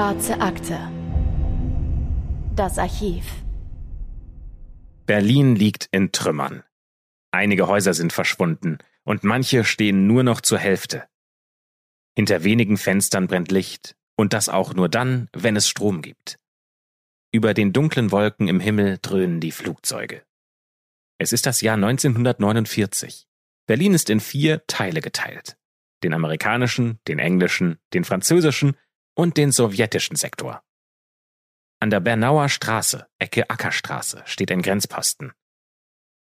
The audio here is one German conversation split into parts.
Schwarze Akte. Das Archiv. Berlin liegt in Trümmern. Einige Häuser sind verschwunden und manche stehen nur noch zur Hälfte. Hinter wenigen Fenstern brennt Licht und das auch nur dann, wenn es Strom gibt. Über den dunklen Wolken im Himmel dröhnen die Flugzeuge. Es ist das Jahr 1949. Berlin ist in vier Teile geteilt. Den amerikanischen, den englischen, den französischen und den sowjetischen Sektor. An der Bernauer Straße, Ecke Ackerstraße, steht ein Grenzposten.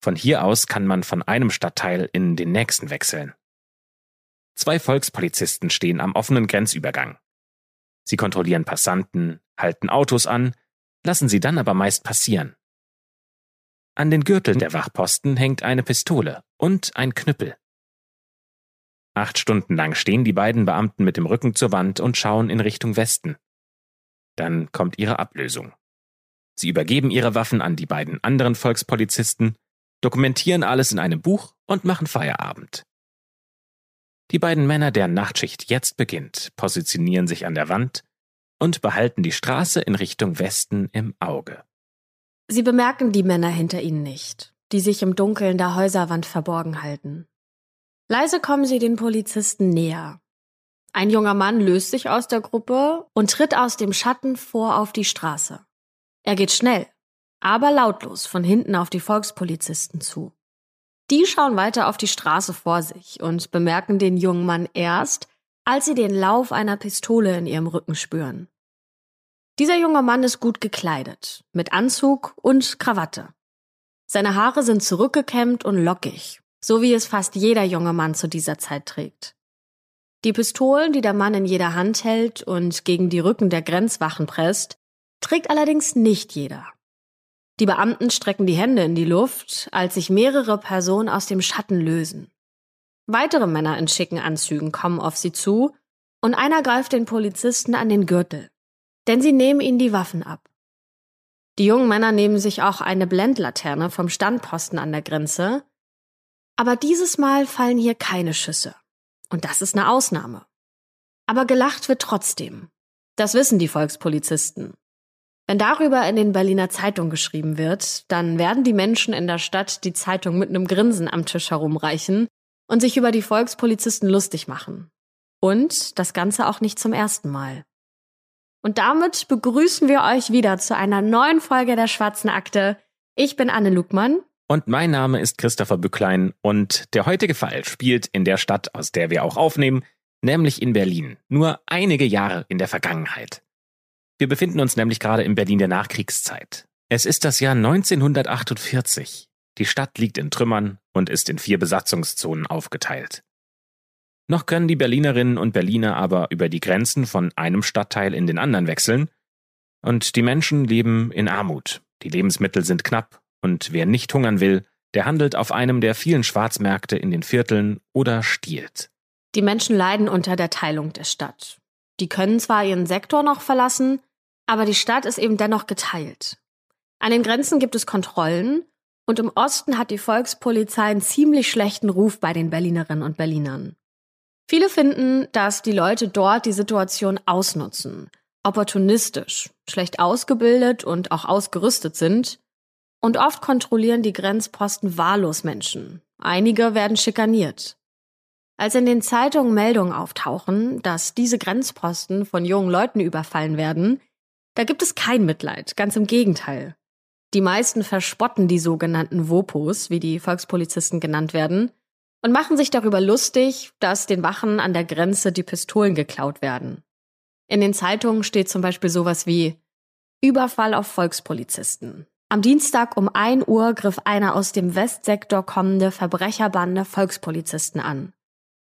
Von hier aus kann man von einem Stadtteil in den nächsten wechseln. Zwei Volkspolizisten stehen am offenen Grenzübergang. Sie kontrollieren Passanten, halten Autos an, lassen sie dann aber meist passieren. An den Gürteln der Wachposten hängt eine Pistole und ein Knüppel. Acht Stunden lang stehen die beiden Beamten mit dem Rücken zur Wand und schauen in Richtung Westen. Dann kommt ihre Ablösung. Sie übergeben ihre Waffen an die beiden anderen Volkspolizisten, dokumentieren alles in einem Buch und machen Feierabend. Die beiden Männer, deren Nachtschicht jetzt beginnt, positionieren sich an der Wand und behalten die Straße in Richtung Westen im Auge. Sie bemerken die Männer hinter ihnen nicht, die sich im Dunkeln der Häuserwand verborgen halten. Leise kommen sie den Polizisten näher. Ein junger Mann löst sich aus der Gruppe und tritt aus dem Schatten vor auf die Straße. Er geht schnell, aber lautlos von hinten auf die Volkspolizisten zu. Die schauen weiter auf die Straße vor sich und bemerken den jungen Mann erst, als sie den Lauf einer Pistole in ihrem Rücken spüren. Dieser junge Mann ist gut gekleidet, mit Anzug und Krawatte. Seine Haare sind zurückgekämmt und lockig, so wie es fast jeder junge Mann zu dieser Zeit trägt. Die Pistolen, die der Mann in jeder Hand hält und gegen die Rücken der Grenzwachen presst, trägt allerdings nicht jeder. Die Beamten strecken die Hände in die Luft, als sich mehrere Personen aus dem Schatten lösen. Weitere Männer in schicken Anzügen kommen auf sie zu und einer greift den Polizisten an den Gürtel, denn sie nehmen ihnen die Waffen ab. Die jungen Männer nehmen sich auch eine Blendlaterne vom Standposten an der Grenze aber dieses Mal fallen hier keine Schüsse. Und das ist eine Ausnahme. Aber gelacht wird trotzdem. Das wissen die Volkspolizisten. Wenn darüber in den Berliner Zeitungen geschrieben wird, dann werden die Menschen in der Stadt die Zeitung mit einem Grinsen am Tisch herumreichen und sich über die Volkspolizisten lustig machen. Und das Ganze auch nicht zum ersten Mal. Und damit begrüßen wir euch wieder zu einer neuen Folge der Schwarzen Akte. Ich bin Anne Lugmann und mein Name ist Christopher Bücklein und der heutige Fall spielt in der Stadt, aus der wir auch aufnehmen, nämlich in Berlin, nur einige Jahre in der Vergangenheit. Wir befinden uns nämlich gerade im Berlin der Nachkriegszeit. Es ist das Jahr 1948. Die Stadt liegt in Trümmern und ist in vier Besatzungszonen aufgeteilt. Noch können die Berlinerinnen und Berliner aber über die Grenzen von einem Stadtteil in den anderen wechseln, und die Menschen leben in Armut. Die Lebensmittel sind knapp und wer nicht hungern will, der handelt auf einem der vielen Schwarzmärkte in den Vierteln oder stiehlt. Die Menschen leiden unter der Teilung der Stadt. Die können zwar ihren Sektor noch verlassen, aber die Stadt ist eben dennoch geteilt. An den Grenzen gibt es Kontrollen und im Osten hat die Volkspolizei einen ziemlich schlechten Ruf bei den Berlinerinnen und Berlinern. Viele finden, dass die Leute dort die Situation ausnutzen, opportunistisch, schlecht ausgebildet und auch ausgerüstet sind und oft kontrollieren die Grenzposten wahllos Menschen. Einige werden schikaniert. Als in den Zeitungen Meldungen auftauchen, dass diese Grenzposten von jungen Leuten überfallen werden, da gibt es kein Mitleid, ganz im Gegenteil. Die meisten verspotten die sogenannten Wopos, wie die Volkspolizisten genannt werden, und machen sich darüber lustig, dass den Wachen an der Grenze die Pistolen geklaut werden. In den Zeitungen steht zum Beispiel sowas wie Überfall auf Volkspolizisten, am Dienstag um 1 Uhr griff eine aus dem Westsektor kommende Verbrecherbande Volkspolizisten an.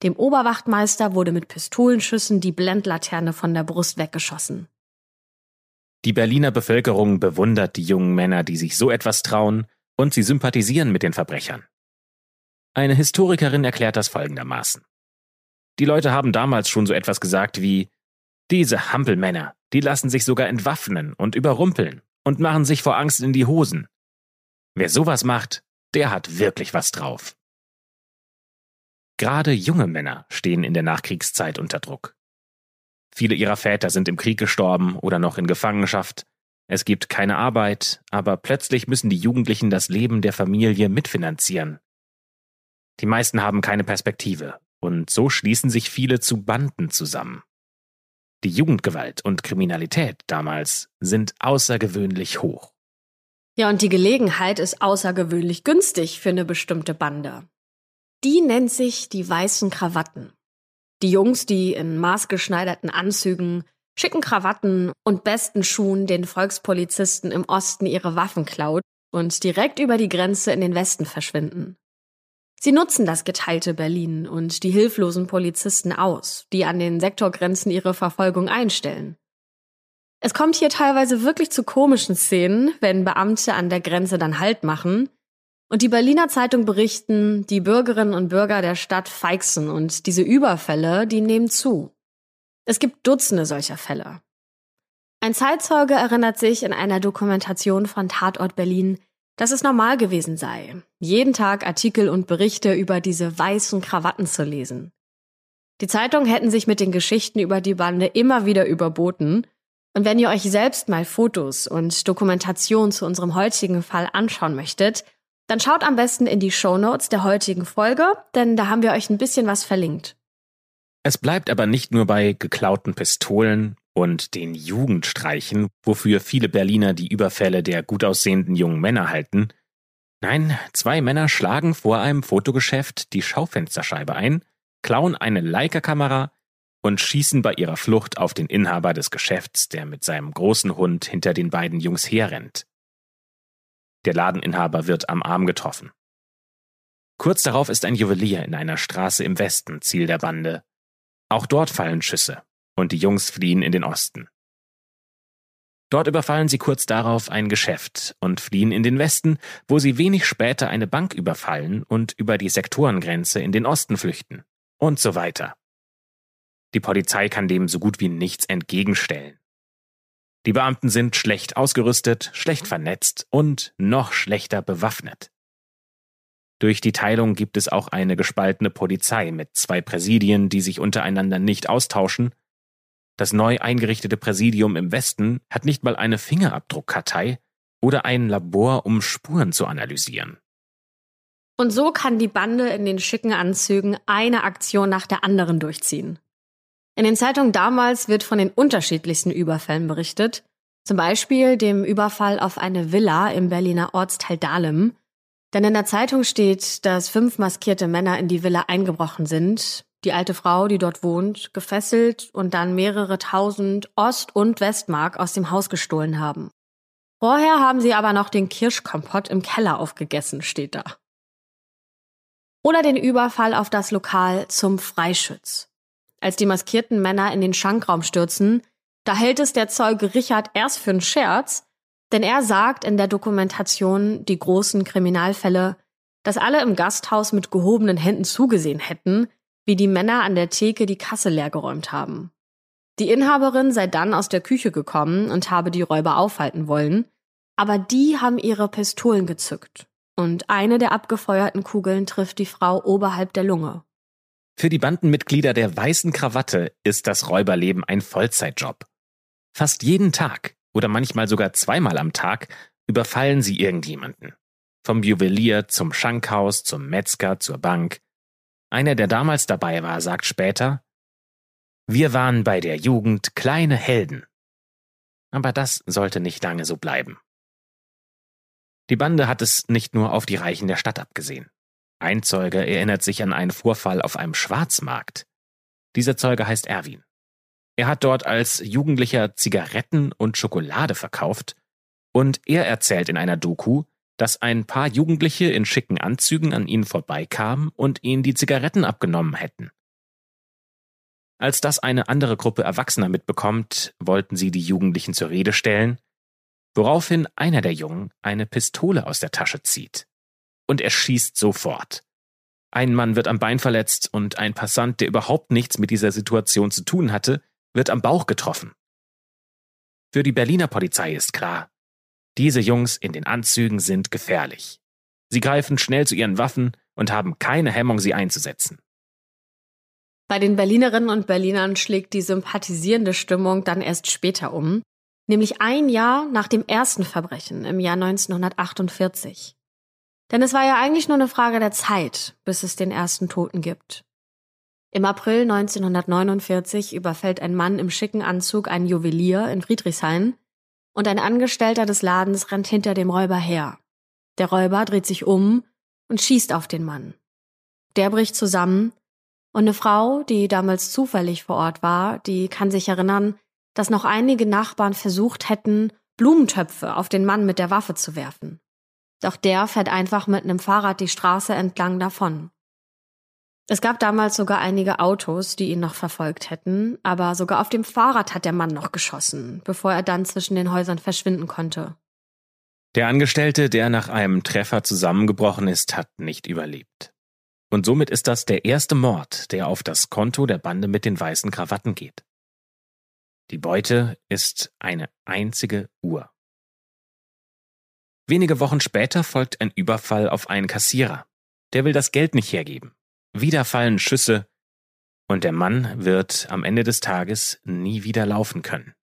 Dem Oberwachtmeister wurde mit Pistolenschüssen die Blendlaterne von der Brust weggeschossen. Die Berliner Bevölkerung bewundert die jungen Männer, die sich so etwas trauen, und sie sympathisieren mit den Verbrechern. Eine Historikerin erklärt das folgendermaßen. Die Leute haben damals schon so etwas gesagt wie diese Hampelmänner, die lassen sich sogar entwaffnen und überrumpeln und machen sich vor Angst in die Hosen. Wer sowas macht, der hat wirklich was drauf. Gerade junge Männer stehen in der Nachkriegszeit unter Druck. Viele ihrer Väter sind im Krieg gestorben oder noch in Gefangenschaft. Es gibt keine Arbeit, aber plötzlich müssen die Jugendlichen das Leben der Familie mitfinanzieren. Die meisten haben keine Perspektive und so schließen sich viele zu Banden zusammen. Die Jugendgewalt und Kriminalität damals sind außergewöhnlich hoch. Ja, und die Gelegenheit ist außergewöhnlich günstig für eine bestimmte Bande. Die nennt sich die weißen Krawatten. Die Jungs, die in maßgeschneiderten Anzügen, schicken Krawatten und besten Schuhen den Volkspolizisten im Osten ihre Waffen klaut und direkt über die Grenze in den Westen verschwinden. Sie nutzen das geteilte Berlin und die hilflosen Polizisten aus, die an den Sektorgrenzen ihre Verfolgung einstellen. Es kommt hier teilweise wirklich zu komischen Szenen, wenn Beamte an der Grenze dann Halt machen und die Berliner Zeitung berichten, die Bürgerinnen und Bürger der Stadt feixen und diese Überfälle, die nehmen zu. Es gibt Dutzende solcher Fälle. Ein Zeitzeuge erinnert sich in einer Dokumentation von Tatort Berlin, dass es normal gewesen sei, jeden Tag Artikel und Berichte über diese weißen Krawatten zu lesen. Die Zeitungen hätten sich mit den Geschichten über die Bande immer wieder überboten, und wenn ihr euch selbst mal Fotos und Dokumentation zu unserem heutigen Fall anschauen möchtet, dann schaut am besten in die Show Notes der heutigen Folge, denn da haben wir euch ein bisschen was verlinkt. Es bleibt aber nicht nur bei geklauten Pistolen und den Jugendstreichen, wofür viele Berliner die Überfälle der gut aussehenden jungen Männer halten. Nein, zwei Männer schlagen vor einem Fotogeschäft die Schaufensterscheibe ein, klauen eine Leica-Kamera und schießen bei ihrer Flucht auf den Inhaber des Geschäfts, der mit seinem großen Hund hinter den beiden Jungs herrennt. Der Ladeninhaber wird am Arm getroffen. Kurz darauf ist ein Juwelier in einer Straße im Westen Ziel der Bande. Auch dort fallen Schüsse und die Jungs fliehen in den Osten. Dort überfallen sie kurz darauf ein Geschäft und fliehen in den Westen, wo sie wenig später eine Bank überfallen und über die Sektorengrenze in den Osten flüchten. Und so weiter. Die Polizei kann dem so gut wie nichts entgegenstellen. Die Beamten sind schlecht ausgerüstet, schlecht vernetzt und noch schlechter bewaffnet. Durch die Teilung gibt es auch eine gespaltene Polizei mit zwei Präsidien, die sich untereinander nicht austauschen das neu eingerichtete Präsidium im Westen hat nicht mal eine Fingerabdruckkartei oder ein Labor, um Spuren zu analysieren. Und so kann die Bande in den schicken Anzügen eine Aktion nach der anderen durchziehen. In den Zeitungen damals wird von den unterschiedlichsten Überfällen berichtet, zum Beispiel dem Überfall auf eine Villa im Berliner Ortsteil Dahlem. Denn in der Zeitung steht, dass fünf maskierte Männer in die Villa eingebrochen sind, die alte Frau, die dort wohnt, gefesselt und dann mehrere tausend Ost- und Westmark aus dem Haus gestohlen haben. Vorher haben sie aber noch den Kirschkompott im Keller aufgegessen, steht da. Oder den Überfall auf das Lokal zum Freischütz. Als die maskierten Männer in den Schankraum stürzen, da hält es der Zeuge Richard erst für einen Scherz, denn er sagt in der Dokumentation die großen Kriminalfälle, dass alle im Gasthaus mit gehobenen Händen zugesehen hätten, wie die Männer an der Theke die Kasse leergeräumt haben. Die Inhaberin sei dann aus der Küche gekommen und habe die Räuber aufhalten wollen, aber die haben ihre Pistolen gezückt und eine der abgefeuerten Kugeln trifft die Frau oberhalb der Lunge. Für die Bandenmitglieder der weißen Krawatte ist das Räuberleben ein Vollzeitjob. Fast jeden Tag oder manchmal sogar zweimal am Tag überfallen sie irgendjemanden. Vom Juwelier zum Schankhaus, zum Metzger, zur Bank. Einer, der damals dabei war, sagt später, wir waren bei der Jugend kleine Helden. Aber das sollte nicht lange so bleiben. Die Bande hat es nicht nur auf die Reichen der Stadt abgesehen. Ein Zeuge erinnert sich an einen Vorfall auf einem Schwarzmarkt. Dieser Zeuge heißt Erwin. Er hat dort als Jugendlicher Zigaretten und Schokolade verkauft und er erzählt in einer Doku, dass ein paar Jugendliche in schicken Anzügen an ihnen vorbeikamen und ihnen die Zigaretten abgenommen hätten. Als das eine andere Gruppe Erwachsener mitbekommt, wollten sie die Jugendlichen zur Rede stellen, woraufhin einer der Jungen eine Pistole aus der Tasche zieht. Und er schießt sofort. Ein Mann wird am Bein verletzt und ein Passant, der überhaupt nichts mit dieser Situation zu tun hatte, wird am Bauch getroffen. Für die Berliner Polizei ist klar, diese Jungs in den Anzügen sind gefährlich. Sie greifen schnell zu ihren Waffen und haben keine Hemmung, sie einzusetzen. Bei den Berlinerinnen und Berlinern schlägt die sympathisierende Stimmung dann erst später um, nämlich ein Jahr nach dem ersten Verbrechen im Jahr 1948. Denn es war ja eigentlich nur eine Frage der Zeit, bis es den ersten Toten gibt. Im April 1949 überfällt ein Mann im schicken Anzug einen Juwelier in Friedrichshain und ein Angestellter des Ladens rennt hinter dem Räuber her. Der Räuber dreht sich um und schießt auf den Mann. Der bricht zusammen und eine Frau, die damals zufällig vor Ort war, die kann sich erinnern, dass noch einige Nachbarn versucht hätten, Blumentöpfe auf den Mann mit der Waffe zu werfen. Doch der fährt einfach mit einem Fahrrad die Straße entlang davon. Es gab damals sogar einige Autos, die ihn noch verfolgt hätten, aber sogar auf dem Fahrrad hat der Mann noch geschossen, bevor er dann zwischen den Häusern verschwinden konnte. Der Angestellte, der nach einem Treffer zusammengebrochen ist, hat nicht überlebt. Und somit ist das der erste Mord, der auf das Konto der Bande mit den weißen Krawatten geht. Die Beute ist eine einzige Uhr. Wenige Wochen später folgt ein Überfall auf einen Kassierer. Der will das Geld nicht hergeben. Wieder fallen Schüsse und der Mann wird am Ende des Tages nie wieder laufen können.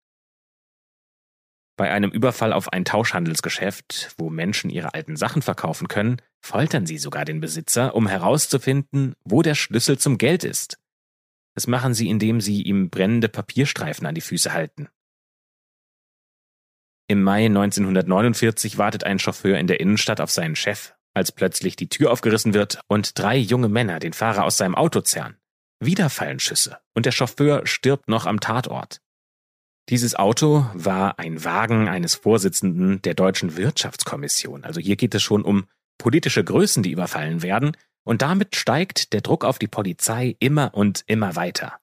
Bei einem Überfall auf ein Tauschhandelsgeschäft, wo Menschen ihre alten Sachen verkaufen können, foltern sie sogar den Besitzer, um herauszufinden, wo der Schlüssel zum Geld ist. Das machen sie, indem sie ihm brennende Papierstreifen an die Füße halten. Im Mai 1949 wartet ein Chauffeur in der Innenstadt auf seinen Chef, als plötzlich die Tür aufgerissen wird und drei junge Männer den Fahrer aus seinem Auto zerren. Wieder fallen Schüsse und der Chauffeur stirbt noch am Tatort. Dieses Auto war ein Wagen eines Vorsitzenden der Deutschen Wirtschaftskommission. Also hier geht es schon um politische Größen, die überfallen werden, und damit steigt der Druck auf die Polizei immer und immer weiter.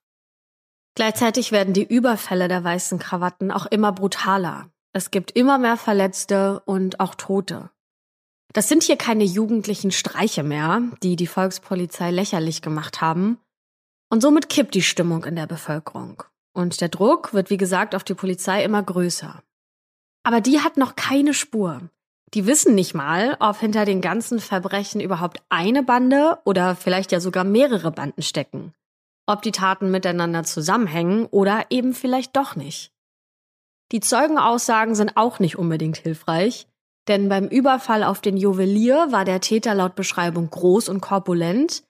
Gleichzeitig werden die Überfälle der weißen Krawatten auch immer brutaler. Es gibt immer mehr Verletzte und auch Tote. Das sind hier keine jugendlichen Streiche mehr, die die Volkspolizei lächerlich gemacht haben. Und somit kippt die Stimmung in der Bevölkerung. Und der Druck wird, wie gesagt, auf die Polizei immer größer. Aber die hat noch keine Spur. Die wissen nicht mal, ob hinter den ganzen Verbrechen überhaupt eine Bande oder vielleicht ja sogar mehrere Banden stecken. Ob die Taten miteinander zusammenhängen oder eben vielleicht doch nicht. Die Zeugenaussagen sind auch nicht unbedingt hilfreich, denn beim Überfall auf den Juwelier war der Täter laut Beschreibung groß und korpulent,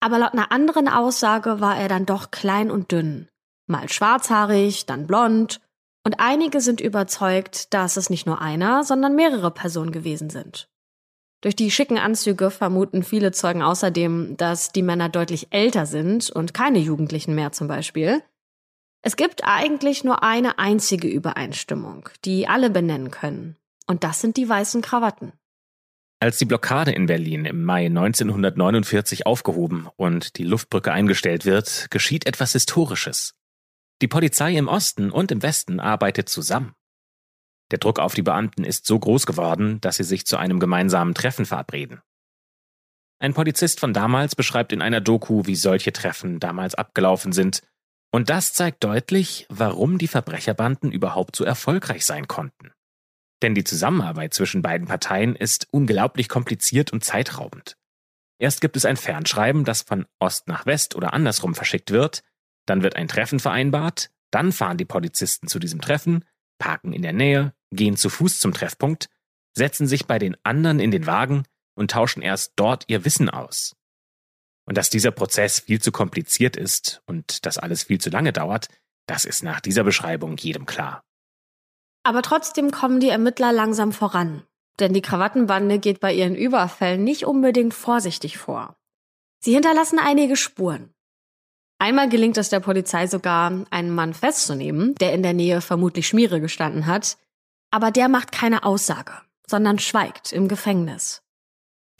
aber laut einer anderen Aussage war er dann doch klein und dünn. Mal schwarzhaarig, dann blond, und einige sind überzeugt, dass es nicht nur einer, sondern mehrere Personen gewesen sind. Durch die schicken Anzüge vermuten viele Zeugen außerdem, dass die Männer deutlich älter sind und keine Jugendlichen mehr zum Beispiel. Es gibt eigentlich nur eine einzige Übereinstimmung, die alle benennen können. Und das sind die weißen Krawatten. Als die Blockade in Berlin im Mai 1949 aufgehoben und die Luftbrücke eingestellt wird, geschieht etwas Historisches. Die Polizei im Osten und im Westen arbeitet zusammen. Der Druck auf die Beamten ist so groß geworden, dass sie sich zu einem gemeinsamen Treffen verabreden. Ein Polizist von damals beschreibt in einer Doku, wie solche Treffen damals abgelaufen sind, und das zeigt deutlich, warum die Verbrecherbanden überhaupt so erfolgreich sein konnten. Denn die Zusammenarbeit zwischen beiden Parteien ist unglaublich kompliziert und zeitraubend. Erst gibt es ein Fernschreiben, das von Ost nach West oder andersrum verschickt wird, dann wird ein Treffen vereinbart, dann fahren die Polizisten zu diesem Treffen, parken in der Nähe, gehen zu Fuß zum Treffpunkt, setzen sich bei den anderen in den Wagen und tauschen erst dort ihr Wissen aus. Und dass dieser Prozess viel zu kompliziert ist und dass alles viel zu lange dauert, das ist nach dieser Beschreibung jedem klar. Aber trotzdem kommen die Ermittler langsam voran. Denn die Krawattenbande geht bei ihren Überfällen nicht unbedingt vorsichtig vor. Sie hinterlassen einige Spuren. Einmal gelingt es der Polizei sogar, einen Mann festzunehmen, der in der Nähe vermutlich Schmiere gestanden hat, aber der macht keine Aussage, sondern schweigt im Gefängnis.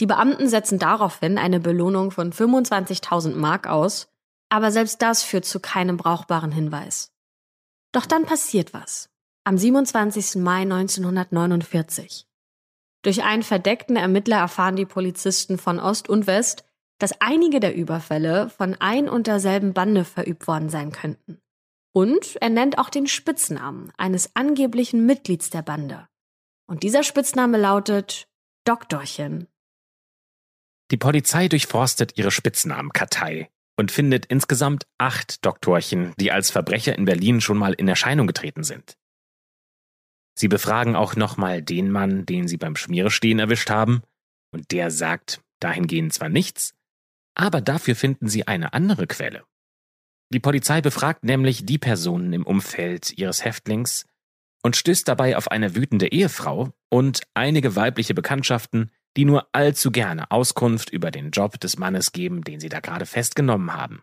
Die Beamten setzen daraufhin eine Belohnung von 25.000 Mark aus, aber selbst das führt zu keinem brauchbaren Hinweis. Doch dann passiert was am 27. Mai 1949. Durch einen verdeckten Ermittler erfahren die Polizisten von Ost und West, dass einige der Überfälle von ein und derselben Bande verübt worden sein könnten. Und er nennt auch den Spitznamen eines angeblichen Mitglieds der Bande. Und dieser Spitzname lautet Doktorchen. Die Polizei durchforstet ihre Spitznamenkartei und findet insgesamt acht Doktorchen, die als Verbrecher in Berlin schon mal in Erscheinung getreten sind. Sie befragen auch nochmal den Mann, den sie beim Schmierestehen erwischt haben, und der sagt dahingehend zwar nichts, aber dafür finden sie eine andere Quelle. Die Polizei befragt nämlich die Personen im Umfeld ihres Häftlings und stößt dabei auf eine wütende Ehefrau und einige weibliche Bekanntschaften, die nur allzu gerne Auskunft über den Job des Mannes geben, den sie da gerade festgenommen haben.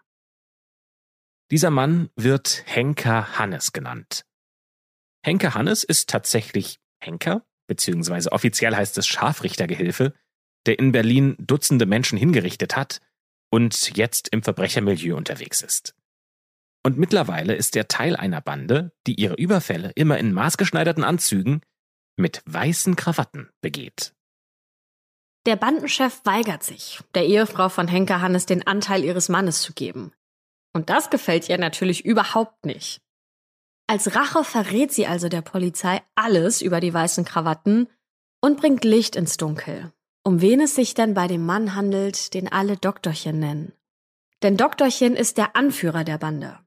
Dieser Mann wird Henker Hannes genannt. Henker Hannes ist tatsächlich Henker, beziehungsweise offiziell heißt es Scharfrichtergehilfe, der in Berlin Dutzende Menschen hingerichtet hat und jetzt im Verbrechermilieu unterwegs ist. Und mittlerweile ist er Teil einer Bande, die ihre Überfälle immer in maßgeschneiderten Anzügen mit weißen Krawatten begeht. Der Bandenchef weigert sich, der Ehefrau von Henker Hannes den Anteil ihres Mannes zu geben. Und das gefällt ihr natürlich überhaupt nicht. Als Rache verrät sie also der Polizei alles über die weißen Krawatten und bringt Licht ins Dunkel. Um wen es sich denn bei dem Mann handelt, den alle Doktorchen nennen. Denn Doktorchen ist der Anführer der Bande.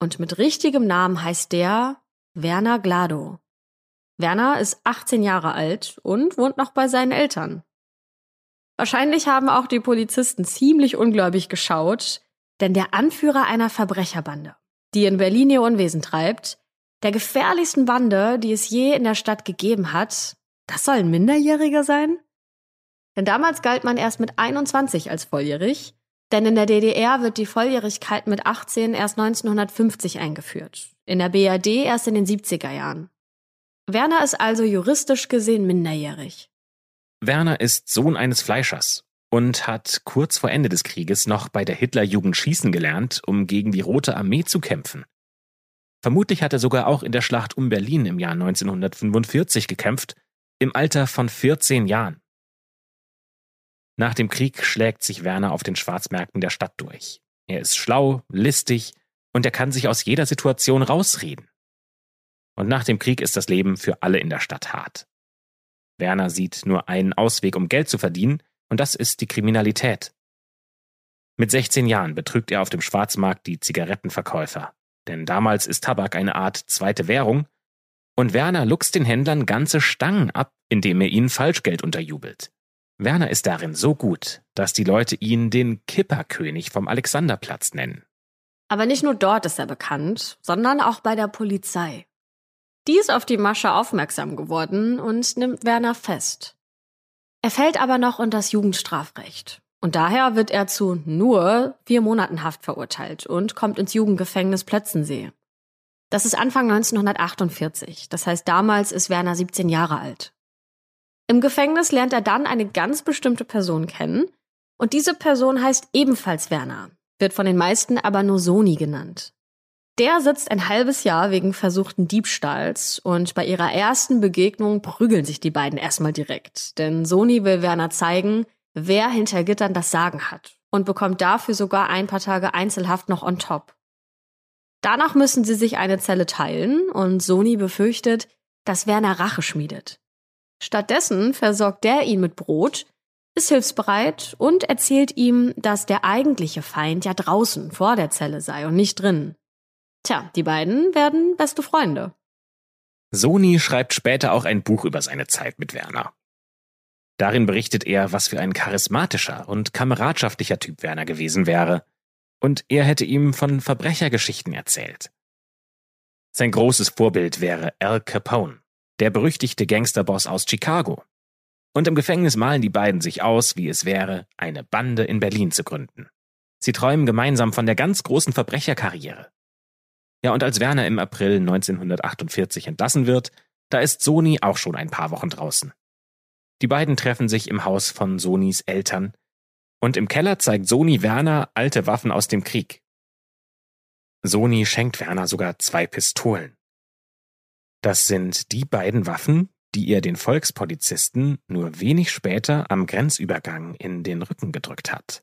Und mit richtigem Namen heißt der Werner Glado. Werner ist 18 Jahre alt und wohnt noch bei seinen Eltern. Wahrscheinlich haben auch die Polizisten ziemlich ungläubig geschaut, denn der Anführer einer Verbrecherbande, die in Berlin ihr Unwesen treibt, der gefährlichsten Bande, die es je in der Stadt gegeben hat, das soll ein Minderjähriger sein? Denn damals galt man erst mit 21 als volljährig denn in der DDR wird die Volljährigkeit mit 18 erst 1950 eingeführt, in der BRD erst in den 70er Jahren. Werner ist also juristisch gesehen minderjährig. Werner ist Sohn eines Fleischers und hat kurz vor Ende des Krieges noch bei der Hitlerjugend schießen gelernt, um gegen die Rote Armee zu kämpfen. Vermutlich hat er sogar auch in der Schlacht um Berlin im Jahr 1945 gekämpft, im Alter von 14 Jahren. Nach dem Krieg schlägt sich Werner auf den Schwarzmärkten der Stadt durch. Er ist schlau, listig und er kann sich aus jeder Situation rausreden. Und nach dem Krieg ist das Leben für alle in der Stadt hart. Werner sieht nur einen Ausweg, um Geld zu verdienen, und das ist die Kriminalität. Mit 16 Jahren betrügt er auf dem Schwarzmarkt die Zigarettenverkäufer, denn damals ist Tabak eine Art zweite Währung, und Werner luchst den Händlern ganze Stangen ab, indem er ihnen Falschgeld unterjubelt. Werner ist darin so gut, dass die Leute ihn den Kipperkönig vom Alexanderplatz nennen. Aber nicht nur dort ist er bekannt, sondern auch bei der Polizei. Die ist auf die Masche aufmerksam geworden und nimmt Werner fest. Er fällt aber noch unter das Jugendstrafrecht. Und daher wird er zu nur vier Monaten Haft verurteilt und kommt ins Jugendgefängnis Plötzensee. Das ist Anfang 1948. Das heißt, damals ist Werner 17 Jahre alt. Im Gefängnis lernt er dann eine ganz bestimmte Person kennen und diese Person heißt ebenfalls Werner, wird von den meisten aber nur Soni genannt. Der sitzt ein halbes Jahr wegen versuchten Diebstahls und bei ihrer ersten Begegnung prügeln sich die beiden erstmal direkt, denn Soni will Werner zeigen, wer hinter Gittern das Sagen hat und bekommt dafür sogar ein paar Tage Einzelhaft noch on top. Danach müssen sie sich eine Zelle teilen und Soni befürchtet, dass Werner Rache schmiedet. Stattdessen versorgt der ihn mit Brot, ist hilfsbereit und erzählt ihm, dass der eigentliche Feind ja draußen vor der Zelle sei und nicht drin. Tja, die beiden werden beste Freunde. Sony schreibt später auch ein Buch über seine Zeit mit Werner. Darin berichtet er, was für ein charismatischer und kameradschaftlicher Typ Werner gewesen wäre, und er hätte ihm von Verbrechergeschichten erzählt. Sein großes Vorbild wäre Al Capone, der berüchtigte Gangsterboss aus Chicago. Und im Gefängnis malen die beiden sich aus, wie es wäre, eine Bande in Berlin zu gründen. Sie träumen gemeinsam von der ganz großen Verbrecherkarriere. Ja, und als Werner im April 1948 entlassen wird, da ist Sony auch schon ein paar Wochen draußen. Die beiden treffen sich im Haus von Sonis Eltern und im Keller zeigt Sony Werner alte Waffen aus dem Krieg. Sony schenkt Werner sogar zwei Pistolen. Das sind die beiden Waffen, die er den Volkspolizisten nur wenig später am Grenzübergang in den Rücken gedrückt hat.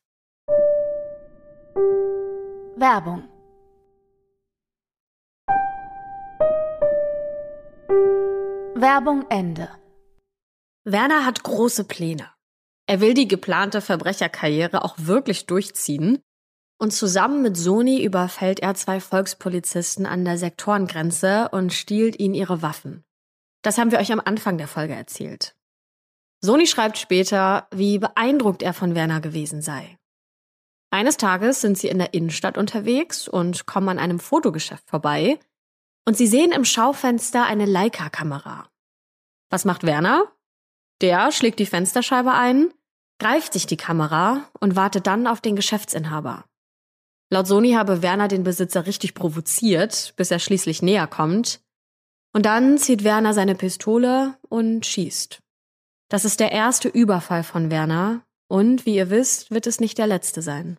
Werbung Werbung Ende. Werner hat große Pläne. Er will die geplante Verbrecherkarriere auch wirklich durchziehen und zusammen mit Soni überfällt er zwei Volkspolizisten an der Sektorengrenze und stiehlt ihnen ihre Waffen. Das haben wir euch am Anfang der Folge erzählt. Soni schreibt später, wie beeindruckt er von Werner gewesen sei. Eines Tages sind sie in der Innenstadt unterwegs und kommen an einem Fotogeschäft vorbei und sie sehen im Schaufenster eine Leica-Kamera. Was macht Werner? Der schlägt die Fensterscheibe ein, greift sich die Kamera und wartet dann auf den Geschäftsinhaber. Laut Sony habe Werner den Besitzer richtig provoziert, bis er schließlich näher kommt. Und dann zieht Werner seine Pistole und schießt. Das ist der erste Überfall von Werner und, wie ihr wisst, wird es nicht der letzte sein.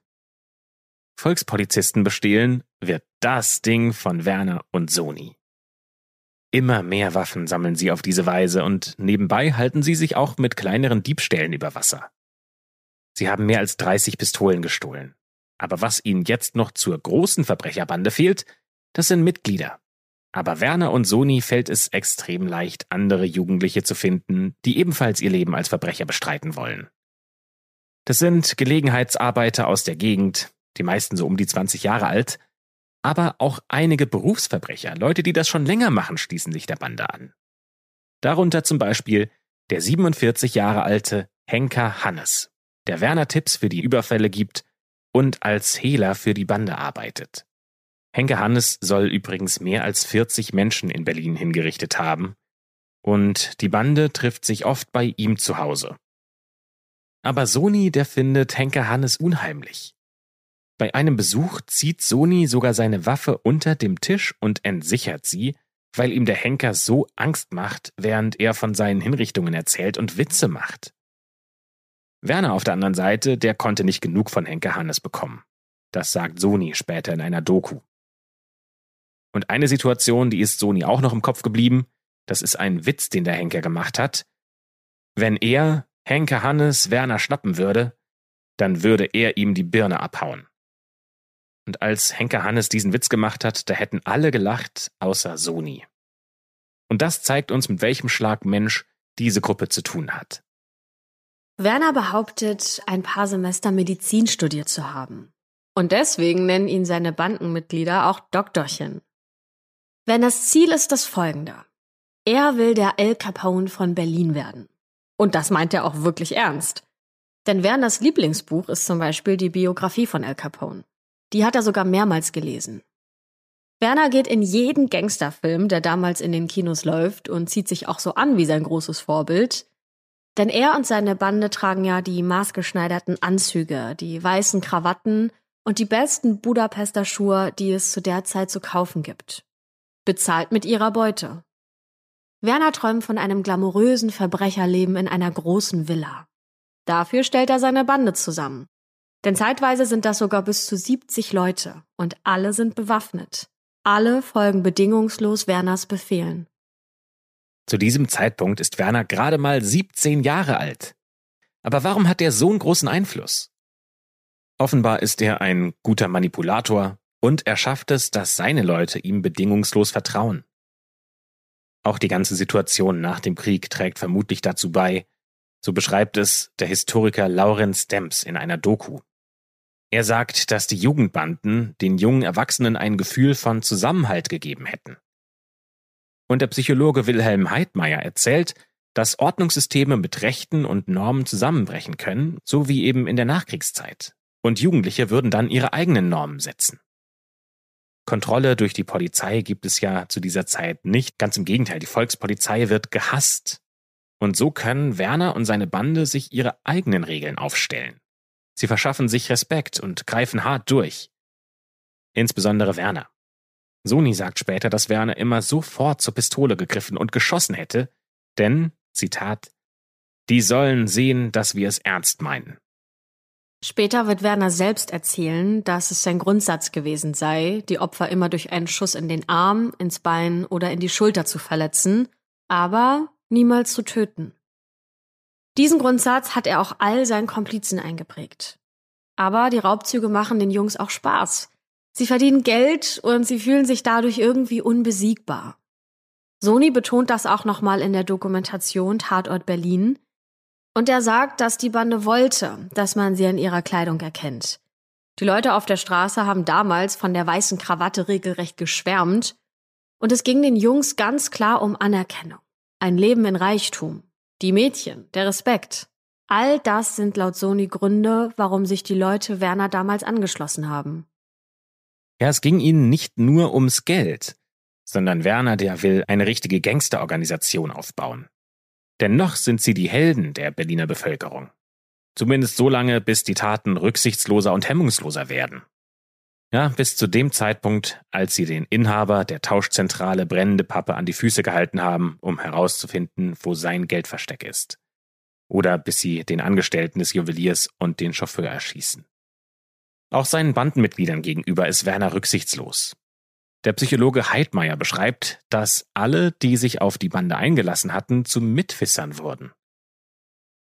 Volkspolizisten bestehlen wird das Ding von Werner und Sony. Immer mehr Waffen sammeln sie auf diese Weise und nebenbei halten sie sich auch mit kleineren Diebstählen über Wasser. Sie haben mehr als 30 Pistolen gestohlen. Aber was ihnen jetzt noch zur großen Verbrecherbande fehlt, das sind Mitglieder. Aber Werner und Soni fällt es extrem leicht, andere Jugendliche zu finden, die ebenfalls ihr Leben als Verbrecher bestreiten wollen. Das sind Gelegenheitsarbeiter aus der Gegend, die meisten so um die 20 Jahre alt, aber auch einige Berufsverbrecher, Leute, die das schon länger machen, schließen sich der Bande an. Darunter zum Beispiel der 47 Jahre alte Henker Hannes, der Werner Tipps für die Überfälle gibt und als Hehler für die Bande arbeitet. Henke Hannes soll übrigens mehr als 40 Menschen in Berlin hingerichtet haben, und die Bande trifft sich oft bei ihm zu Hause. Aber Soni, der findet Henke Hannes unheimlich. Bei einem Besuch zieht Soni sogar seine Waffe unter dem Tisch und entsichert sie, weil ihm der Henker so Angst macht, während er von seinen Hinrichtungen erzählt und Witze macht. Werner auf der anderen Seite, der konnte nicht genug von Henke Hannes bekommen. Das sagt Sony später in einer Doku. Und eine Situation, die ist Sony auch noch im Kopf geblieben, das ist ein Witz, den der Henker gemacht hat. Wenn er Henke Hannes Werner schnappen würde, dann würde er ihm die Birne abhauen. Und als Henke Hannes diesen Witz gemacht hat, da hätten alle gelacht, außer Sony. Und das zeigt uns, mit welchem Schlag Mensch diese Gruppe zu tun hat. Werner behauptet, ein paar Semester Medizin studiert zu haben. Und deswegen nennen ihn seine Bandenmitglieder auch Doktorchen. Werners Ziel ist das folgende. Er will der El Capone von Berlin werden. Und das meint er auch wirklich ernst. Denn Werners Lieblingsbuch ist zum Beispiel die Biografie von El Capone. Die hat er sogar mehrmals gelesen. Werner geht in jeden Gangsterfilm, der damals in den Kinos läuft, und zieht sich auch so an wie sein großes Vorbild. Denn er und seine Bande tragen ja die maßgeschneiderten Anzüge, die weißen Krawatten und die besten Budapester Schuhe, die es zu der Zeit zu kaufen gibt. Bezahlt mit ihrer Beute. Werner träumt von einem glamourösen Verbrecherleben in einer großen Villa. Dafür stellt er seine Bande zusammen. Denn zeitweise sind das sogar bis zu 70 Leute und alle sind bewaffnet. Alle folgen bedingungslos Werners Befehlen. Zu diesem Zeitpunkt ist Werner gerade mal 17 Jahre alt. Aber warum hat er so einen großen Einfluss? Offenbar ist er ein guter Manipulator und er schafft es, dass seine Leute ihm bedingungslos vertrauen. Auch die ganze Situation nach dem Krieg trägt vermutlich dazu bei, so beschreibt es der Historiker Laurenz Demps in einer Doku. Er sagt, dass die Jugendbanden den jungen Erwachsenen ein Gefühl von Zusammenhalt gegeben hätten. Und der Psychologe Wilhelm Heidmeier erzählt, dass Ordnungssysteme mit Rechten und Normen zusammenbrechen können, so wie eben in der Nachkriegszeit. Und Jugendliche würden dann ihre eigenen Normen setzen. Kontrolle durch die Polizei gibt es ja zu dieser Zeit nicht. Ganz im Gegenteil, die Volkspolizei wird gehasst. Und so können Werner und seine Bande sich ihre eigenen Regeln aufstellen. Sie verschaffen sich Respekt und greifen hart durch. Insbesondere Werner. Sony sagt später, dass Werner immer sofort zur Pistole gegriffen und geschossen hätte, denn, Zitat, die sollen sehen, dass wir es ernst meinen. Später wird Werner selbst erzählen, dass es sein Grundsatz gewesen sei, die Opfer immer durch einen Schuss in den Arm, ins Bein oder in die Schulter zu verletzen, aber niemals zu töten. Diesen Grundsatz hat er auch all seinen Komplizen eingeprägt. Aber die Raubzüge machen den Jungs auch Spaß. Sie verdienen Geld und sie fühlen sich dadurch irgendwie unbesiegbar. Sony betont das auch nochmal in der Dokumentation Tatort Berlin. Und er sagt, dass die Bande wollte, dass man sie an ihrer Kleidung erkennt. Die Leute auf der Straße haben damals von der weißen Krawatte regelrecht geschwärmt. Und es ging den Jungs ganz klar um Anerkennung. Ein Leben in Reichtum. Die Mädchen, der Respekt. All das sind laut Sony Gründe, warum sich die Leute Werner damals angeschlossen haben. Ja, es ging ihnen nicht nur ums Geld, sondern Werner, der will eine richtige Gangsterorganisation aufbauen. Denn noch sind sie die Helden der Berliner Bevölkerung. Zumindest so lange, bis die Taten rücksichtsloser und hemmungsloser werden. Ja, bis zu dem Zeitpunkt, als sie den Inhaber der Tauschzentrale brennende Pappe an die Füße gehalten haben, um herauszufinden, wo sein Geldversteck ist. Oder bis sie den Angestellten des Juweliers und den Chauffeur erschießen. Auch seinen Bandenmitgliedern gegenüber ist Werner rücksichtslos. Der Psychologe Heidmeier beschreibt, dass alle, die sich auf die Bande eingelassen hatten, zu Mitwissern wurden.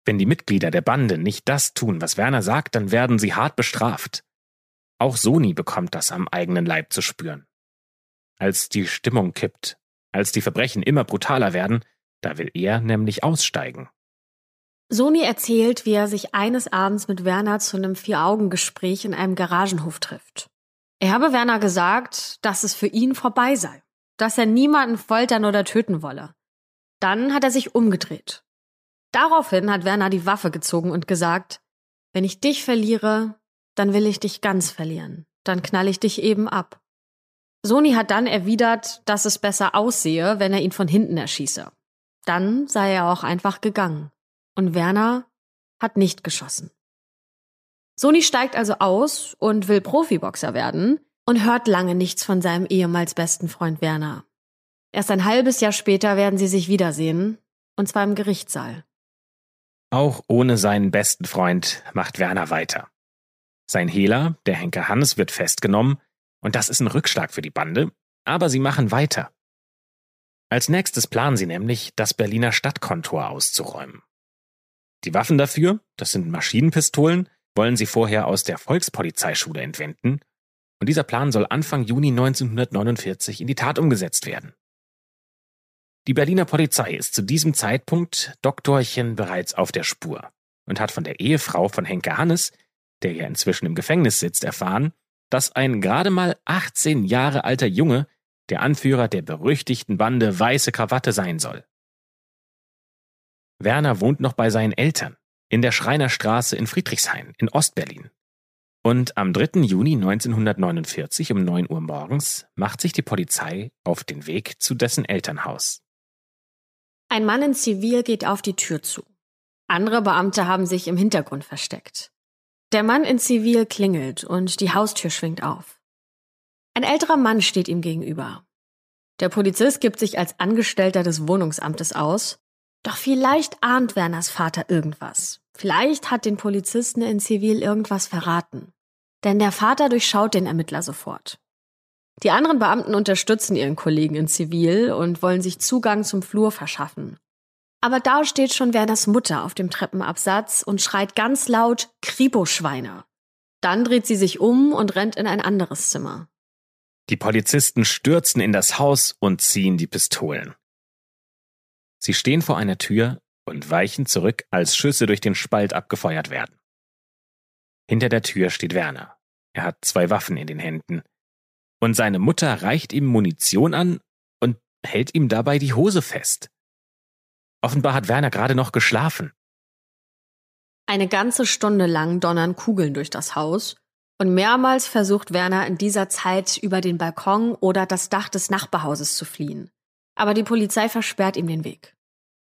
Wenn die Mitglieder der Bande nicht das tun, was Werner sagt, dann werden sie hart bestraft. Auch Soni bekommt das am eigenen Leib zu spüren. Als die Stimmung kippt, als die Verbrechen immer brutaler werden, da will er nämlich aussteigen. Soni erzählt, wie er sich eines Abends mit Werner zu einem Vier-Augen-Gespräch in einem Garagenhof trifft. Er habe Werner gesagt, dass es für ihn vorbei sei, dass er niemanden foltern oder töten wolle. Dann hat er sich umgedreht. Daraufhin hat Werner die Waffe gezogen und gesagt, wenn ich dich verliere, dann will ich dich ganz verlieren. Dann knall ich dich eben ab. Soni hat dann erwidert, dass es besser aussehe, wenn er ihn von hinten erschieße. Dann sei er auch einfach gegangen. Und Werner hat nicht geschossen. Sony steigt also aus und will Profiboxer werden und hört lange nichts von seinem ehemals besten Freund Werner. Erst ein halbes Jahr später werden sie sich wiedersehen, und zwar im Gerichtssaal. Auch ohne seinen besten Freund macht Werner weiter. Sein Hehler, der Henker Hannes, wird festgenommen, und das ist ein Rückschlag für die Bande, aber sie machen weiter. Als nächstes planen sie nämlich, das Berliner Stadtkontor auszuräumen. Die Waffen dafür, das sind Maschinenpistolen, wollen sie vorher aus der Volkspolizeischule entwenden, und dieser Plan soll Anfang Juni 1949 in die Tat umgesetzt werden. Die Berliner Polizei ist zu diesem Zeitpunkt Doktorchen bereits auf der Spur und hat von der Ehefrau von Henke Hannes, der ja inzwischen im Gefängnis sitzt, erfahren, dass ein gerade mal 18 Jahre alter Junge der Anführer der berüchtigten Bande Weiße Krawatte sein soll. Werner wohnt noch bei seinen Eltern in der Schreinerstraße in Friedrichshain in Ostberlin. Und am 3. Juni 1949 um 9 Uhr morgens macht sich die Polizei auf den Weg zu dessen Elternhaus. Ein Mann in Zivil geht auf die Tür zu. Andere Beamte haben sich im Hintergrund versteckt. Der Mann in Zivil klingelt und die Haustür schwingt auf. Ein älterer Mann steht ihm gegenüber. Der Polizist gibt sich als Angestellter des Wohnungsamtes aus doch vielleicht ahnt Werners Vater irgendwas. Vielleicht hat den Polizisten in Zivil irgendwas verraten. Denn der Vater durchschaut den Ermittler sofort. Die anderen Beamten unterstützen ihren Kollegen in Zivil und wollen sich Zugang zum Flur verschaffen. Aber da steht schon Werners Mutter auf dem Treppenabsatz und schreit ganz laut Kripo-Schweine. Dann dreht sie sich um und rennt in ein anderes Zimmer. Die Polizisten stürzen in das Haus und ziehen die Pistolen. Sie stehen vor einer Tür und weichen zurück, als Schüsse durch den Spalt abgefeuert werden. Hinter der Tür steht Werner. Er hat zwei Waffen in den Händen. Und seine Mutter reicht ihm Munition an und hält ihm dabei die Hose fest. Offenbar hat Werner gerade noch geschlafen. Eine ganze Stunde lang donnern Kugeln durch das Haus und mehrmals versucht Werner in dieser Zeit über den Balkon oder das Dach des Nachbarhauses zu fliehen. Aber die Polizei versperrt ihm den Weg.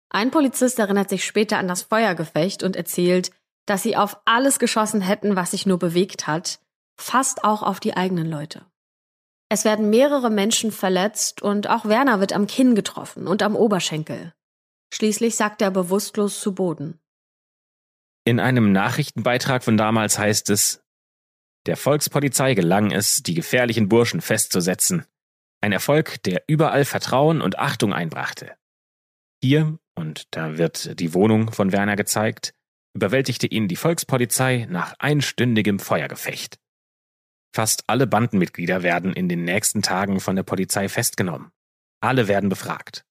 Ein Polizist erinnert sich später an das Feuergefecht und erzählt, dass sie auf alles geschossen hätten, was sich nur bewegt hat, fast auch auf die eigenen Leute. Es werden mehrere Menschen verletzt und auch Werner wird am Kinn getroffen und am Oberschenkel. Schließlich sackt er bewusstlos zu Boden. In einem Nachrichtenbeitrag von damals heißt es, der Volkspolizei gelang es, die gefährlichen Burschen festzusetzen. Ein Erfolg, der überall Vertrauen und Achtung einbrachte. Hier, und da wird die Wohnung von Werner gezeigt, überwältigte ihn die Volkspolizei nach einstündigem Feuergefecht. Fast alle Bandenmitglieder werden in den nächsten Tagen von der Polizei festgenommen. Alle werden befragt.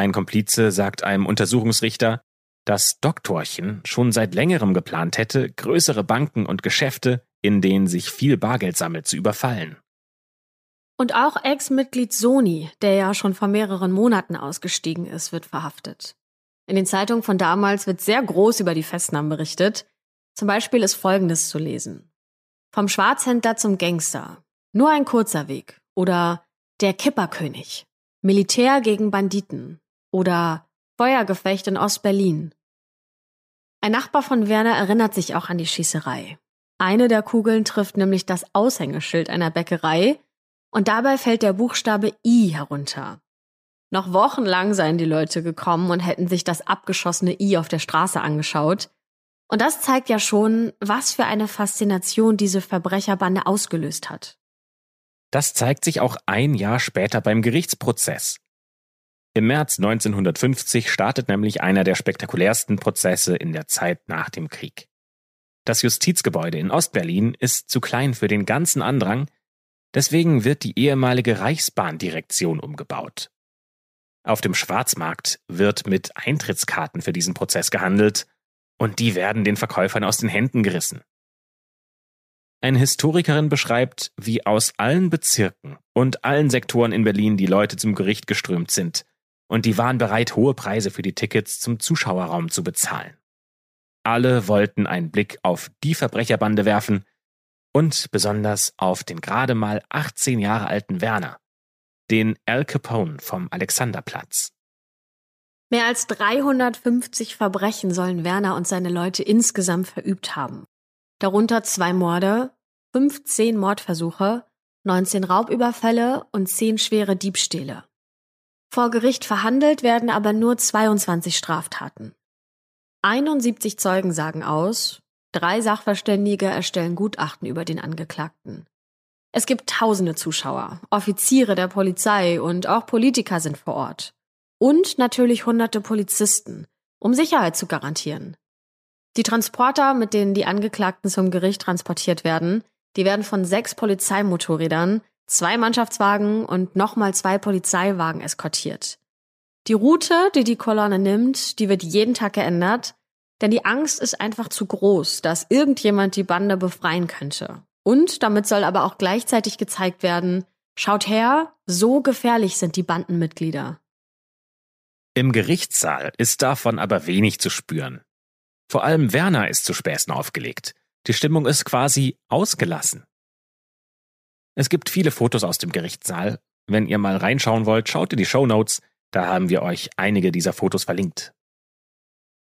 Ein Komplize sagt einem Untersuchungsrichter, dass Doktorchen schon seit längerem geplant hätte, größere Banken und Geschäfte in denen sich viel Bargeld sammelt, zu überfallen. Und auch Ex-Mitglied Sony, der ja schon vor mehreren Monaten ausgestiegen ist, wird verhaftet. In den Zeitungen von damals wird sehr groß über die Festnahmen berichtet. Zum Beispiel ist Folgendes zu lesen. Vom Schwarzhändler zum Gangster. Nur ein kurzer Weg. Oder der Kipperkönig. Militär gegen Banditen. Oder Feuergefecht in Ostberlin. Ein Nachbar von Werner erinnert sich auch an die Schießerei. Eine der Kugeln trifft nämlich das Aushängeschild einer Bäckerei und dabei fällt der Buchstabe I herunter. Noch wochenlang seien die Leute gekommen und hätten sich das abgeschossene I auf der Straße angeschaut. Und das zeigt ja schon, was für eine Faszination diese Verbrecherbande ausgelöst hat. Das zeigt sich auch ein Jahr später beim Gerichtsprozess. Im März 1950 startet nämlich einer der spektakulärsten Prozesse in der Zeit nach dem Krieg. Das Justizgebäude in Ostberlin ist zu klein für den ganzen Andrang, deswegen wird die ehemalige Reichsbahndirektion umgebaut. Auf dem Schwarzmarkt wird mit Eintrittskarten für diesen Prozess gehandelt und die werden den Verkäufern aus den Händen gerissen. Eine Historikerin beschreibt, wie aus allen Bezirken und allen Sektoren in Berlin die Leute zum Gericht geströmt sind, und die waren bereit, hohe Preise für die Tickets zum Zuschauerraum zu bezahlen. Alle wollten einen Blick auf die Verbrecherbande werfen und besonders auf den gerade mal 18 Jahre alten Werner, den Al Capone vom Alexanderplatz. Mehr als 350 Verbrechen sollen Werner und seine Leute insgesamt verübt haben. Darunter zwei Morde, 15 Mordversuche, 19 Raubüberfälle und 10 schwere Diebstähle. Vor Gericht verhandelt werden aber nur 22 Straftaten. 71 Zeugen sagen aus, drei Sachverständige erstellen Gutachten über den Angeklagten. Es gibt tausende Zuschauer, Offiziere der Polizei und auch Politiker sind vor Ort. Und natürlich hunderte Polizisten, um Sicherheit zu garantieren. Die Transporter, mit denen die Angeklagten zum Gericht transportiert werden, die werden von sechs Polizeimotorrädern, zwei Mannschaftswagen und nochmal zwei Polizeiwagen eskortiert. Die Route, die die Kolonne nimmt, die wird jeden Tag geändert, denn die Angst ist einfach zu groß, dass irgendjemand die Bande befreien könnte. Und damit soll aber auch gleichzeitig gezeigt werden, schaut her, so gefährlich sind die Bandenmitglieder. Im Gerichtssaal ist davon aber wenig zu spüren. Vor allem Werner ist zu Späßen aufgelegt. Die Stimmung ist quasi ausgelassen. Es gibt viele Fotos aus dem Gerichtssaal. Wenn ihr mal reinschauen wollt, schaut in die Show Notes. Da haben wir euch einige dieser Fotos verlinkt.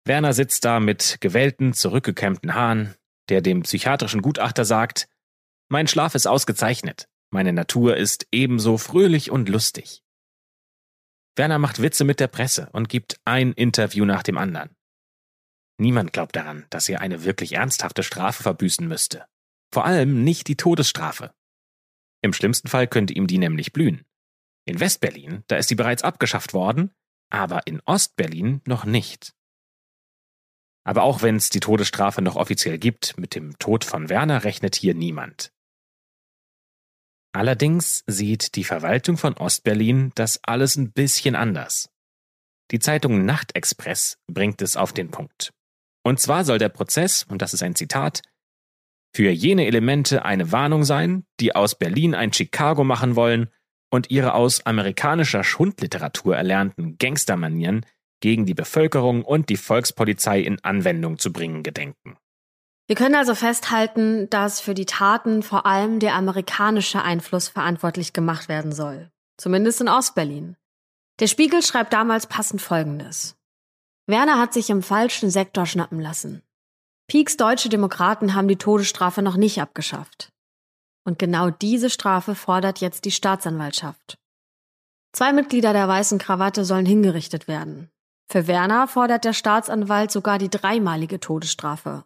Werner sitzt da mit gewellten, zurückgekämmten Haaren, der dem psychiatrischen Gutachter sagt, mein Schlaf ist ausgezeichnet, meine Natur ist ebenso fröhlich und lustig. Werner macht Witze mit der Presse und gibt ein Interview nach dem anderen. Niemand glaubt daran, dass er eine wirklich ernsthafte Strafe verbüßen müsste. Vor allem nicht die Todesstrafe. Im schlimmsten Fall könnte ihm die nämlich blühen. In Westberlin, da ist sie bereits abgeschafft worden, aber in Ostberlin noch nicht. Aber auch wenn es die Todesstrafe noch offiziell gibt, mit dem Tod von Werner rechnet hier niemand. Allerdings sieht die Verwaltung von Ostberlin das alles ein bisschen anders. Die Zeitung Nachtexpress bringt es auf den Punkt. Und zwar soll der Prozess, und das ist ein Zitat, für jene Elemente eine Warnung sein, die aus Berlin ein Chicago machen wollen und ihre aus amerikanischer Schundliteratur erlernten Gangstermanieren gegen die Bevölkerung und die Volkspolizei in Anwendung zu bringen gedenken. Wir können also festhalten, dass für die Taten vor allem der amerikanische Einfluss verantwortlich gemacht werden soll. Zumindest in Ostberlin. Der Spiegel schreibt damals passend Folgendes. Werner hat sich im falschen Sektor schnappen lassen. Peaks deutsche Demokraten haben die Todesstrafe noch nicht abgeschafft. Und genau diese Strafe fordert jetzt die Staatsanwaltschaft. Zwei Mitglieder der weißen Krawatte sollen hingerichtet werden. Für Werner fordert der Staatsanwalt sogar die dreimalige Todesstrafe.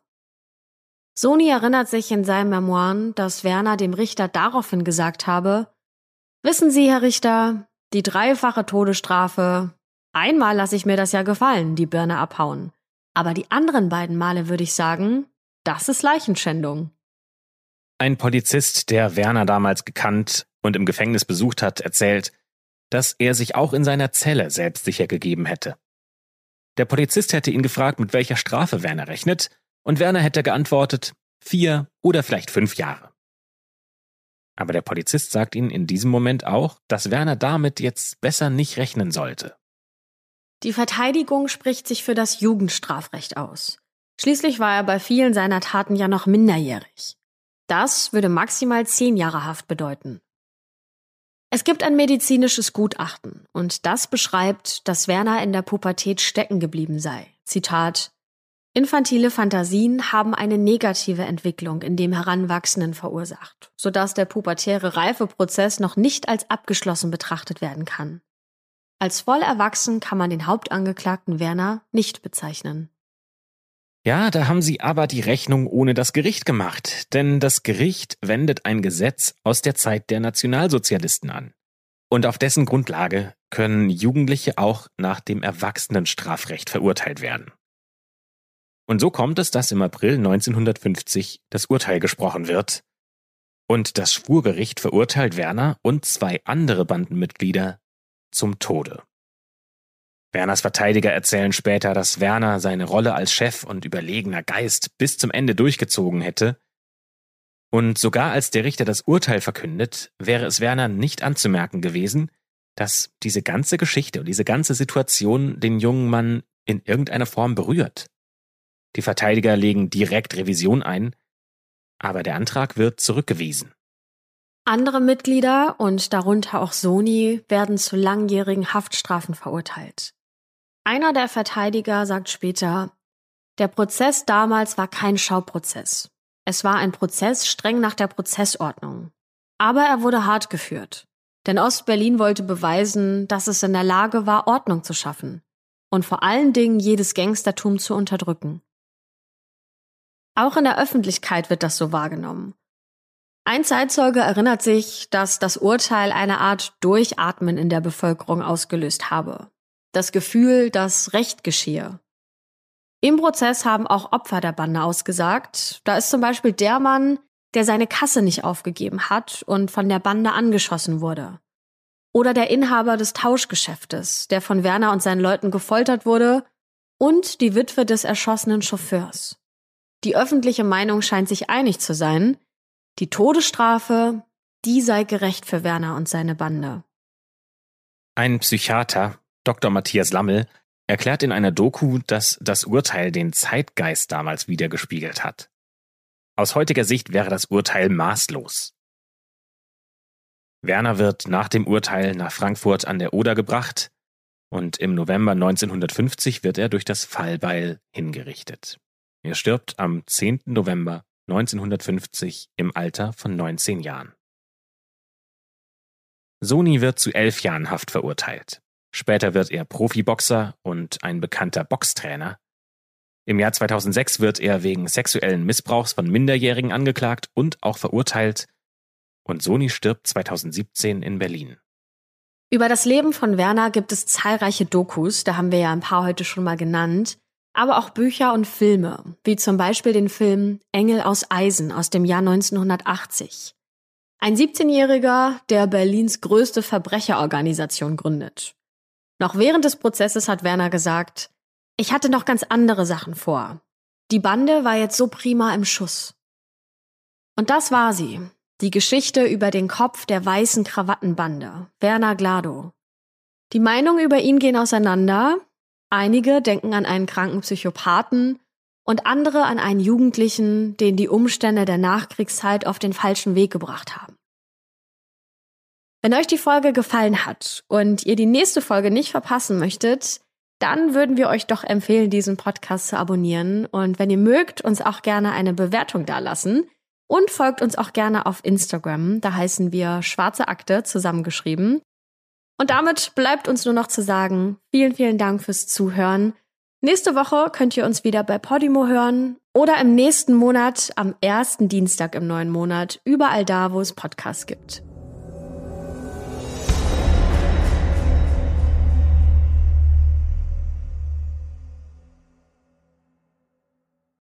Sony erinnert sich in seinen Memoiren, dass Werner dem Richter daraufhin gesagt habe, Wissen Sie, Herr Richter, die dreifache Todesstrafe, einmal lasse ich mir das ja gefallen, die Birne abhauen. Aber die anderen beiden Male würde ich sagen, das ist Leichenschändung. Ein Polizist, der Werner damals gekannt und im Gefängnis besucht hat, erzählt, dass er sich auch in seiner Zelle selbstsicher gegeben hätte. Der Polizist hätte ihn gefragt, mit welcher Strafe Werner rechnet, und Werner hätte geantwortet, vier oder vielleicht fünf Jahre. Aber der Polizist sagt ihnen in diesem Moment auch, dass Werner damit jetzt besser nicht rechnen sollte. Die Verteidigung spricht sich für das Jugendstrafrecht aus. Schließlich war er bei vielen seiner Taten ja noch minderjährig. Das würde maximal zehn Jahre Haft bedeuten. Es gibt ein medizinisches Gutachten und das beschreibt, dass Werner in der Pubertät stecken geblieben sei. Zitat Infantile Fantasien haben eine negative Entwicklung in dem Heranwachsenden verursacht, sodass der pubertäre Reifeprozess noch nicht als abgeschlossen betrachtet werden kann. Als voll erwachsen kann man den Hauptangeklagten Werner nicht bezeichnen. Ja, da haben sie aber die Rechnung ohne das Gericht gemacht, denn das Gericht wendet ein Gesetz aus der Zeit der Nationalsozialisten an. Und auf dessen Grundlage können Jugendliche auch nach dem Erwachsenenstrafrecht verurteilt werden. Und so kommt es, dass im April 1950 das Urteil gesprochen wird. Und das Schwurgericht verurteilt Werner und zwei andere Bandenmitglieder zum Tode. Werners Verteidiger erzählen später, dass Werner seine Rolle als Chef und überlegener Geist bis zum Ende durchgezogen hätte. Und sogar als der Richter das Urteil verkündet, wäre es Werner nicht anzumerken gewesen, dass diese ganze Geschichte und diese ganze Situation den jungen Mann in irgendeiner Form berührt. Die Verteidiger legen direkt Revision ein, aber der Antrag wird zurückgewiesen. Andere Mitglieder und darunter auch Sony werden zu langjährigen Haftstrafen verurteilt. Einer der Verteidiger sagt später, der Prozess damals war kein Schauprozess. Es war ein Prozess streng nach der Prozessordnung. Aber er wurde hart geführt. Denn Ostberlin wollte beweisen, dass es in der Lage war, Ordnung zu schaffen und vor allen Dingen jedes Gangstertum zu unterdrücken. Auch in der Öffentlichkeit wird das so wahrgenommen. Ein Zeitzeuge erinnert sich, dass das Urteil eine Art Durchatmen in der Bevölkerung ausgelöst habe. Das Gefühl, dass Recht geschehe. Im Prozess haben auch Opfer der Bande ausgesagt. Da ist zum Beispiel der Mann, der seine Kasse nicht aufgegeben hat und von der Bande angeschossen wurde. Oder der Inhaber des Tauschgeschäftes, der von Werner und seinen Leuten gefoltert wurde. Und die Witwe des erschossenen Chauffeurs. Die öffentliche Meinung scheint sich einig zu sein, die Todesstrafe, die sei gerecht für Werner und seine Bande. Ein Psychiater, Dr. Matthias Lammel, erklärt in einer Doku, dass das Urteil den Zeitgeist damals wiedergespiegelt hat. Aus heutiger Sicht wäre das Urteil maßlos. Werner wird nach dem Urteil nach Frankfurt an der Oder gebracht und im November 1950 wird er durch das Fallbeil hingerichtet. Er stirbt am 10. November 1950 im Alter von 19 Jahren. Sony wird zu elf Jahren Haft verurteilt. Später wird er Profiboxer und ein bekannter Boxtrainer. Im Jahr 2006 wird er wegen sexuellen Missbrauchs von Minderjährigen angeklagt und auch verurteilt. Und Sony stirbt 2017 in Berlin. Über das Leben von Werner gibt es zahlreiche Dokus, da haben wir ja ein paar heute schon mal genannt aber auch Bücher und Filme, wie zum Beispiel den Film Engel aus Eisen aus dem Jahr 1980. Ein 17-Jähriger, der Berlins größte Verbrecherorganisation gründet. Noch während des Prozesses hat Werner gesagt, ich hatte noch ganz andere Sachen vor. Die Bande war jetzt so prima im Schuss. Und das war sie, die Geschichte über den Kopf der weißen Krawattenbande, Werner Glado. Die Meinungen über ihn gehen auseinander, Einige denken an einen kranken Psychopathen und andere an einen Jugendlichen, den die Umstände der Nachkriegszeit auf den falschen Weg gebracht haben. Wenn euch die Folge gefallen hat und ihr die nächste Folge nicht verpassen möchtet, dann würden wir euch doch empfehlen, diesen Podcast zu abonnieren. Und wenn ihr mögt, uns auch gerne eine Bewertung dalassen. Und folgt uns auch gerne auf Instagram. Da heißen wir Schwarze Akte zusammengeschrieben. Und damit bleibt uns nur noch zu sagen, vielen, vielen Dank fürs Zuhören. Nächste Woche könnt ihr uns wieder bei Podimo hören oder im nächsten Monat am ersten Dienstag im neuen Monat überall da, wo es Podcasts gibt.